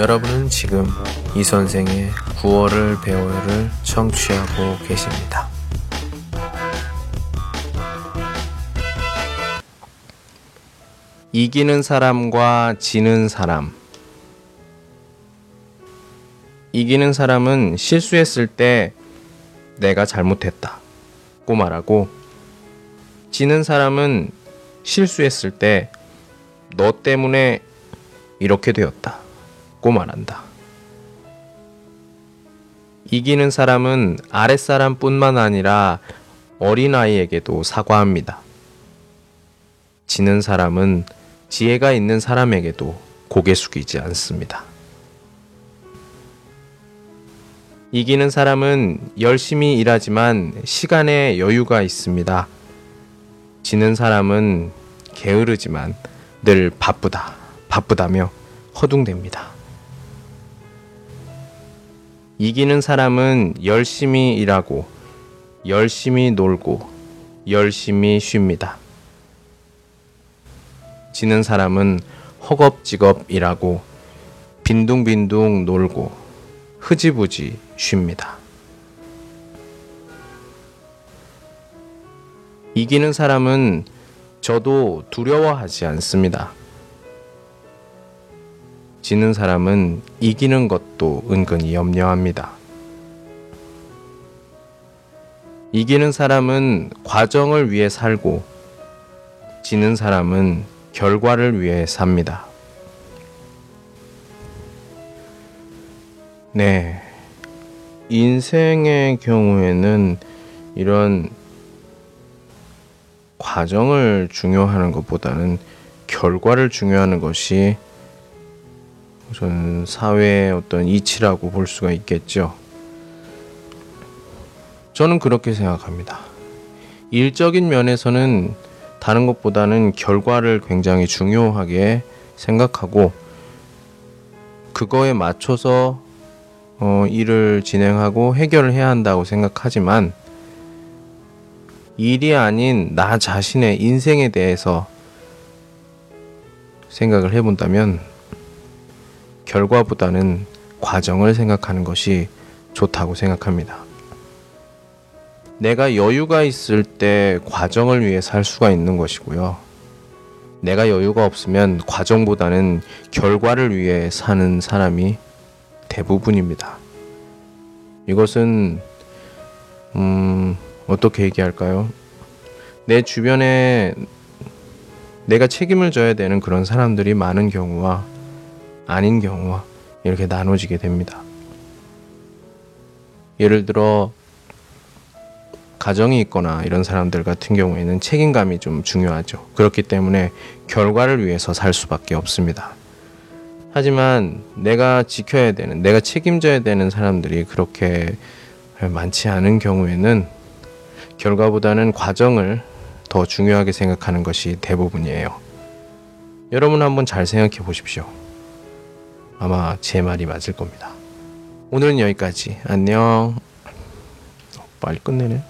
여러분은 지금 이 선생의 9월을 배워요를 청취하고 계십니다. 이기는 사람과 지는 사람. 이기는 사람은 실수했을 때 내가 잘못했다. 고 말하고, 지는 사람은 실수했을 때 너 때문에 이렇게 되었다. 고 말한다. 이기는 사람은 아랫사람 뿐만 아니라 어린아이에게도 사과합니다. 지는 사람은 지혜가 있는 사람에게도 고개 숙이지 않습니다. 이기는 사람은 열심히 일하지만 시간에 여유가 있습니다. 지는 사람은 게으르지만 늘 바쁘다, 바쁘다며 허둥댑니다. 이기는 사람은 열심히 일하고, 열심히 놀고, 열심히 쉽니다. 지는 사람은 허겁지겁 일하고, 빈둥빈둥 놀고, 흐지부지 쉽니다. 이기는 사람은 저도 두려워하지 않습니다. 지는 사람은 이기는 것도 은근히 염려합니다. 이기는 사람은 과정을 위해 살고, 지는 사람은 결과를 위해 삽니다. 네. 인생의 경우에는 이런 과정을 중요하는 것보다는 결과를 중요하는 것이 우선 사회의 어떤 이치라고 볼 수가 있겠죠. 저는 그렇게 생각합니다. 일적인 면에서는 다른 것보다는 결과를 굉장히 중요하게 생각하고 그거에 맞춰서 어, 일을 진행하고 해결을 해야 한다고 생각하지만 일이 아닌 나 자신의 인생에 대해서 생각을 해본다면 결과보다는 과정을 생각하는 것이 좋다고 생각합니다. 내가 여유가 있을 때 과정을 위해 살 수가 있는 것이고요. 내가 여유가 없으면 과정보다는 결과를 위해 사는 사람이 대부분입니다. 이것은 음, 어떻게 얘기할까요? 내 주변에 내가 책임을 져야 되는 그런 사람들이 많은 경우와 아닌 경우와 이렇게 나눠지게 됩니다. 예를 들어 가정이 있거나 이런 사람들 같은 경우에는 책임감이 좀 중요하죠. 그렇기 때문에 결과를 위해서 살 수밖에 없습니다. 하지만 내가 지켜야 되는, 내가 책임져야 되는 사람들이 그렇게 많지 않은 경우에는 결과보다는 과정을 더 중요하게 생각하는 것이 대부분이에요. 여러분 한번 잘 생각해 보십시오. 아마 제 말이 맞을 겁니다. 오늘은 여기까지. 안녕. 빨리 끝내네.